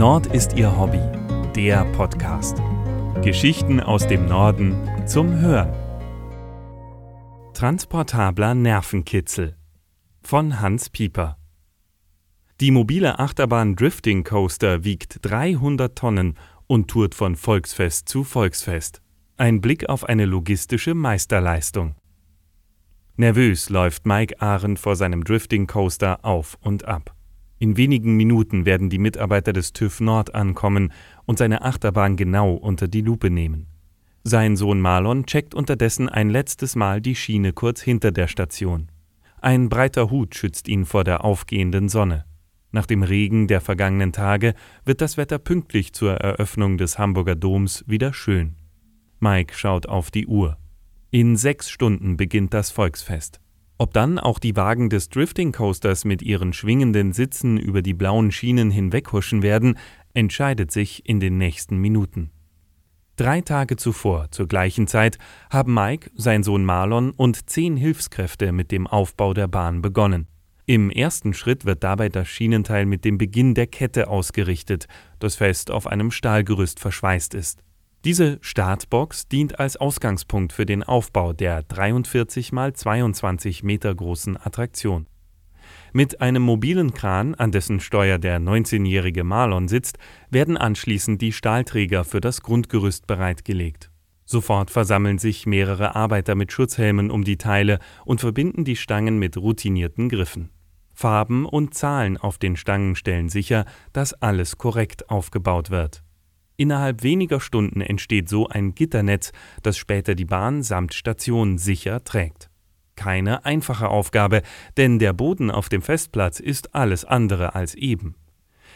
Nord ist ihr Hobby, der Podcast. Geschichten aus dem Norden zum Hören. Transportabler Nervenkitzel von Hans Pieper. Die mobile Achterbahn Drifting Coaster wiegt 300 Tonnen und tourt von Volksfest zu Volksfest. Ein Blick auf eine logistische Meisterleistung. Nervös läuft Mike Arendt vor seinem Drifting Coaster auf und ab. In wenigen Minuten werden die Mitarbeiter des TÜV Nord ankommen und seine Achterbahn genau unter die Lupe nehmen. Sein Sohn Marlon checkt unterdessen ein letztes Mal die Schiene kurz hinter der Station. Ein breiter Hut schützt ihn vor der aufgehenden Sonne. Nach dem Regen der vergangenen Tage wird das Wetter pünktlich zur Eröffnung des Hamburger Doms wieder schön. Mike schaut auf die Uhr. In sechs Stunden beginnt das Volksfest. Ob dann auch die Wagen des Drifting Coasters mit ihren schwingenden Sitzen über die blauen Schienen hinweghuschen werden, entscheidet sich in den nächsten Minuten. Drei Tage zuvor, zur gleichen Zeit, haben Mike, sein Sohn Marlon und zehn Hilfskräfte mit dem Aufbau der Bahn begonnen. Im ersten Schritt wird dabei das Schienenteil mit dem Beginn der Kette ausgerichtet, das fest auf einem Stahlgerüst verschweißt ist. Diese Startbox dient als Ausgangspunkt für den Aufbau der 43 x 22 Meter großen Attraktion. Mit einem mobilen Kran, an dessen Steuer der 19-jährige Marlon sitzt, werden anschließend die Stahlträger für das Grundgerüst bereitgelegt. Sofort versammeln sich mehrere Arbeiter mit Schutzhelmen um die Teile und verbinden die Stangen mit routinierten Griffen. Farben und Zahlen auf den Stangen stellen sicher, dass alles korrekt aufgebaut wird. Innerhalb weniger Stunden entsteht so ein Gitternetz, das später die Bahn samt Station sicher trägt. Keine einfache Aufgabe, denn der Boden auf dem Festplatz ist alles andere als eben.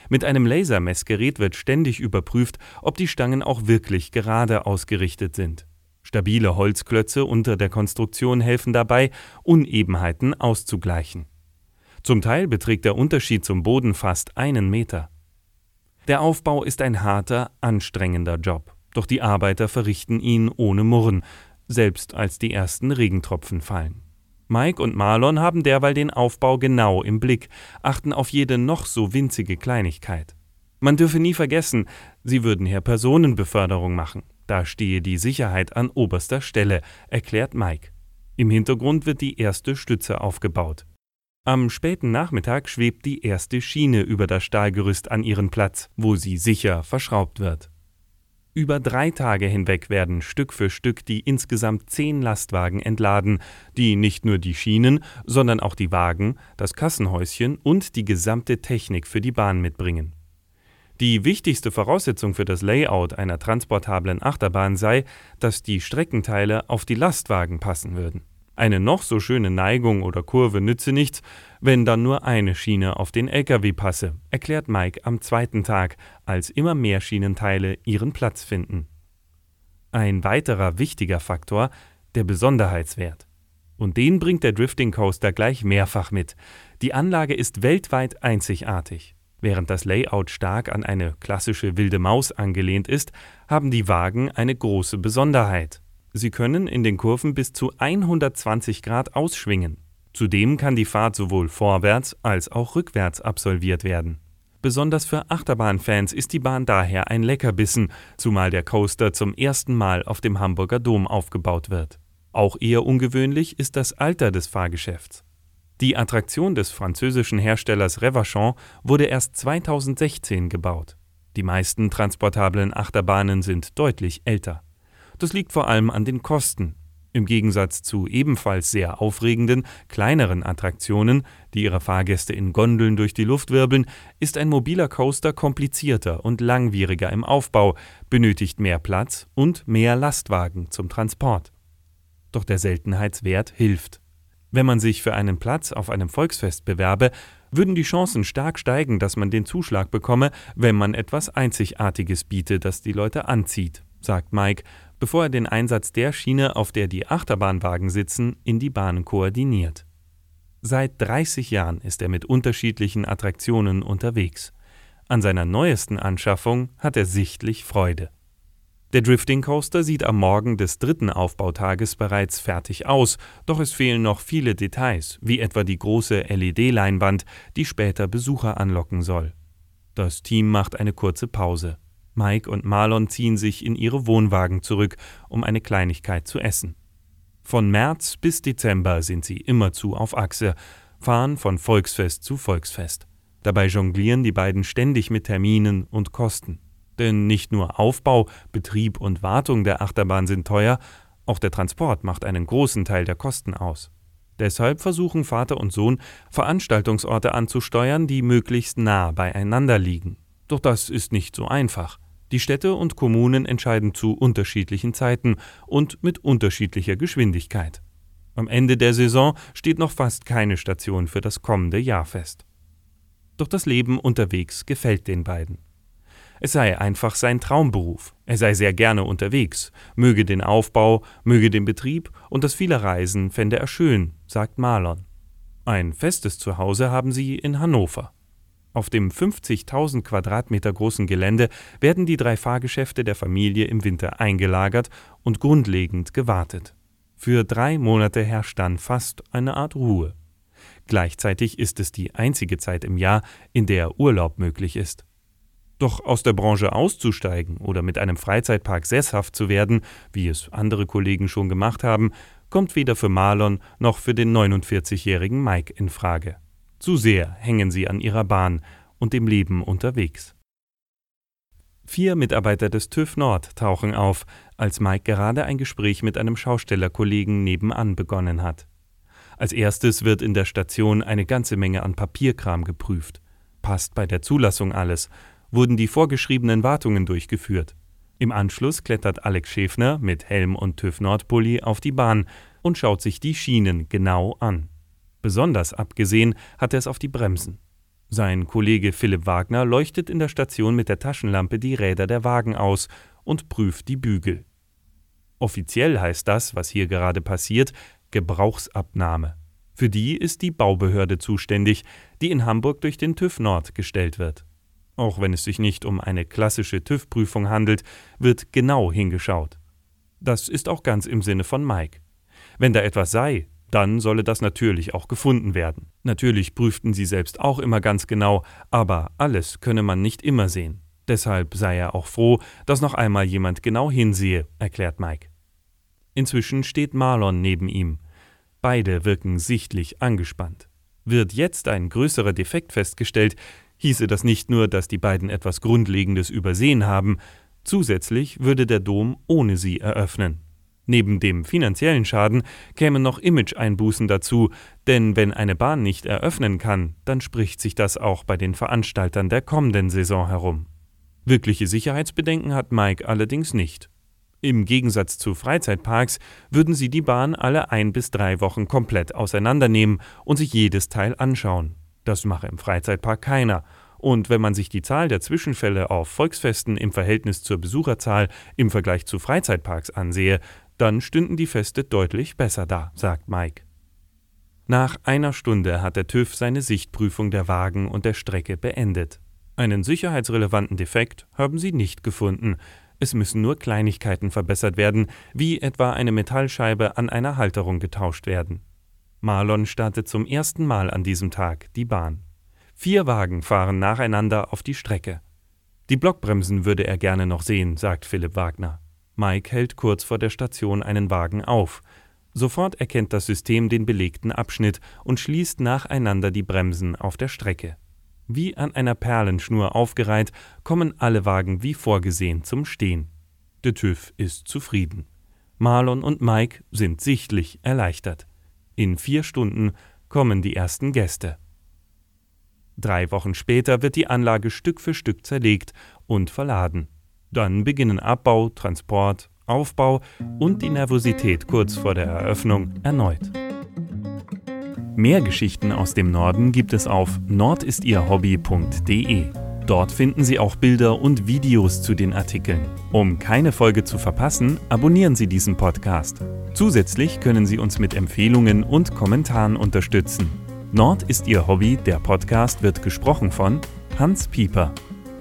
Mit einem Lasermessgerät wird ständig überprüft, ob die Stangen auch wirklich gerade ausgerichtet sind. Stabile Holzklötze unter der Konstruktion helfen dabei, Unebenheiten auszugleichen. Zum Teil beträgt der Unterschied zum Boden fast einen Meter. Der Aufbau ist ein harter, anstrengender Job, doch die Arbeiter verrichten ihn ohne Murren, selbst als die ersten Regentropfen fallen. Mike und Marlon haben derweil den Aufbau genau im Blick, achten auf jede noch so winzige Kleinigkeit. Man dürfe nie vergessen, sie würden hier Personenbeförderung machen. Da stehe die Sicherheit an oberster Stelle, erklärt Mike. Im Hintergrund wird die erste Stütze aufgebaut. Am späten Nachmittag schwebt die erste Schiene über das Stahlgerüst an ihren Platz, wo sie sicher verschraubt wird. Über drei Tage hinweg werden Stück für Stück die insgesamt zehn Lastwagen entladen, die nicht nur die Schienen, sondern auch die Wagen, das Kassenhäuschen und die gesamte Technik für die Bahn mitbringen. Die wichtigste Voraussetzung für das Layout einer transportablen Achterbahn sei, dass die Streckenteile auf die Lastwagen passen würden. Eine noch so schöne Neigung oder Kurve nütze nichts, wenn dann nur eine Schiene auf den LKW passe, erklärt Mike am zweiten Tag, als immer mehr Schienenteile ihren Platz finden. Ein weiterer wichtiger Faktor, der Besonderheitswert. Und den bringt der Drifting Coaster gleich mehrfach mit. Die Anlage ist weltweit einzigartig. Während das Layout stark an eine klassische wilde Maus angelehnt ist, haben die Wagen eine große Besonderheit. Sie können in den Kurven bis zu 120 Grad ausschwingen. Zudem kann die Fahrt sowohl vorwärts als auch rückwärts absolviert werden. Besonders für Achterbahnfans ist die Bahn daher ein Leckerbissen, zumal der Coaster zum ersten Mal auf dem Hamburger Dom aufgebaut wird. Auch eher ungewöhnlich ist das Alter des Fahrgeschäfts. Die Attraktion des französischen Herstellers Revachon wurde erst 2016 gebaut. Die meisten transportablen Achterbahnen sind deutlich älter. Das liegt vor allem an den Kosten. Im Gegensatz zu ebenfalls sehr aufregenden, kleineren Attraktionen, die ihre Fahrgäste in Gondeln durch die Luft wirbeln, ist ein mobiler Coaster komplizierter und langwieriger im Aufbau, benötigt mehr Platz und mehr Lastwagen zum Transport. Doch der Seltenheitswert hilft. Wenn man sich für einen Platz auf einem Volksfest bewerbe, würden die Chancen stark steigen, dass man den Zuschlag bekomme, wenn man etwas Einzigartiges biete, das die Leute anzieht, sagt Mike bevor er den Einsatz der Schiene, auf der die Achterbahnwagen sitzen, in die Bahn koordiniert. Seit 30 Jahren ist er mit unterschiedlichen Attraktionen unterwegs. An seiner neuesten Anschaffung hat er sichtlich Freude. Der Drifting Coaster sieht am Morgen des dritten Aufbautages bereits fertig aus, doch es fehlen noch viele Details, wie etwa die große LED-Leinwand, die später Besucher anlocken soll. Das Team macht eine kurze Pause. Mike und Marlon ziehen sich in ihre Wohnwagen zurück, um eine Kleinigkeit zu essen. Von März bis Dezember sind sie immerzu auf Achse, fahren von Volksfest zu Volksfest. Dabei jonglieren die beiden ständig mit Terminen und Kosten. Denn nicht nur Aufbau, Betrieb und Wartung der Achterbahn sind teuer, auch der Transport macht einen großen Teil der Kosten aus. Deshalb versuchen Vater und Sohn, Veranstaltungsorte anzusteuern, die möglichst nah beieinander liegen. Doch das ist nicht so einfach. Die Städte und Kommunen entscheiden zu unterschiedlichen Zeiten und mit unterschiedlicher Geschwindigkeit. Am Ende der Saison steht noch fast keine Station für das kommende Jahr fest. Doch das Leben unterwegs gefällt den beiden. Es sei einfach sein Traumberuf. Er sei sehr gerne unterwegs, möge den Aufbau, möge den Betrieb und das viele Reisen fände er schön, sagt Marlon. Ein festes Zuhause haben sie in Hannover. Auf dem 50.000 Quadratmeter großen Gelände werden die drei Fahrgeschäfte der Familie im Winter eingelagert und grundlegend gewartet. Für drei Monate herrscht dann fast eine Art Ruhe. Gleichzeitig ist es die einzige Zeit im Jahr, in der Urlaub möglich ist. Doch aus der Branche auszusteigen oder mit einem Freizeitpark sesshaft zu werden, wie es andere Kollegen schon gemacht haben, kommt weder für Marlon noch für den 49-jährigen Mike in Frage. Zu sehr hängen sie an ihrer Bahn und dem Leben unterwegs. Vier Mitarbeiter des TÜV Nord tauchen auf, als Mike gerade ein Gespräch mit einem Schaustellerkollegen nebenan begonnen hat. Als erstes wird in der Station eine ganze Menge an Papierkram geprüft. Passt bei der Zulassung alles? wurden die vorgeschriebenen Wartungen durchgeführt. Im Anschluss klettert Alex Schäfner mit Helm und TÜV Nordpulli auf die Bahn und schaut sich die Schienen genau an. Besonders abgesehen hat er es auf die Bremsen. Sein Kollege Philipp Wagner leuchtet in der Station mit der Taschenlampe die Räder der Wagen aus und prüft die Bügel. Offiziell heißt das, was hier gerade passiert, Gebrauchsabnahme. Für die ist die Baubehörde zuständig, die in Hamburg durch den TÜV Nord gestellt wird. Auch wenn es sich nicht um eine klassische TÜV-Prüfung handelt, wird genau hingeschaut. Das ist auch ganz im Sinne von Mike. Wenn da etwas sei, dann solle das natürlich auch gefunden werden. Natürlich prüften sie selbst auch immer ganz genau, aber alles könne man nicht immer sehen. Deshalb sei er auch froh, dass noch einmal jemand genau hinsehe, erklärt Mike. Inzwischen steht Marlon neben ihm. Beide wirken sichtlich angespannt. Wird jetzt ein größerer Defekt festgestellt, hieße das nicht nur, dass die beiden etwas Grundlegendes übersehen haben, zusätzlich würde der Dom ohne sie eröffnen. Neben dem finanziellen Schaden kämen noch Image-Einbußen dazu, denn wenn eine Bahn nicht eröffnen kann, dann spricht sich das auch bei den Veranstaltern der kommenden Saison herum. Wirkliche Sicherheitsbedenken hat Mike allerdings nicht. Im Gegensatz zu Freizeitparks würden sie die Bahn alle ein bis drei Wochen komplett auseinandernehmen und sich jedes Teil anschauen. Das mache im Freizeitpark keiner. Und wenn man sich die Zahl der Zwischenfälle auf Volksfesten im Verhältnis zur Besucherzahl im Vergleich zu Freizeitparks ansehe, dann stünden die Feste deutlich besser da, sagt Mike. Nach einer Stunde hat der TÜV seine Sichtprüfung der Wagen und der Strecke beendet. Einen sicherheitsrelevanten Defekt haben sie nicht gefunden. Es müssen nur Kleinigkeiten verbessert werden, wie etwa eine Metallscheibe an einer Halterung getauscht werden. Marlon startet zum ersten Mal an diesem Tag die Bahn. Vier Wagen fahren nacheinander auf die Strecke. Die Blockbremsen würde er gerne noch sehen, sagt Philipp Wagner. Mike hält kurz vor der Station einen Wagen auf. Sofort erkennt das System den belegten Abschnitt und schließt nacheinander die Bremsen auf der Strecke. Wie an einer Perlenschnur aufgereiht, kommen alle Wagen wie vorgesehen zum Stehen. Der TÜV ist zufrieden. Marlon und Mike sind sichtlich erleichtert. In vier Stunden kommen die ersten Gäste. Drei Wochen später wird die Anlage Stück für Stück zerlegt und verladen. Dann beginnen Abbau, Transport, Aufbau und die Nervosität kurz vor der Eröffnung erneut. Mehr Geschichten aus dem Norden gibt es auf nordistierhobby.de. Dort finden Sie auch Bilder und Videos zu den Artikeln. Um keine Folge zu verpassen, abonnieren Sie diesen Podcast. Zusätzlich können Sie uns mit Empfehlungen und Kommentaren unterstützen. Nord ist Ihr Hobby, der Podcast wird gesprochen von Hans Pieper.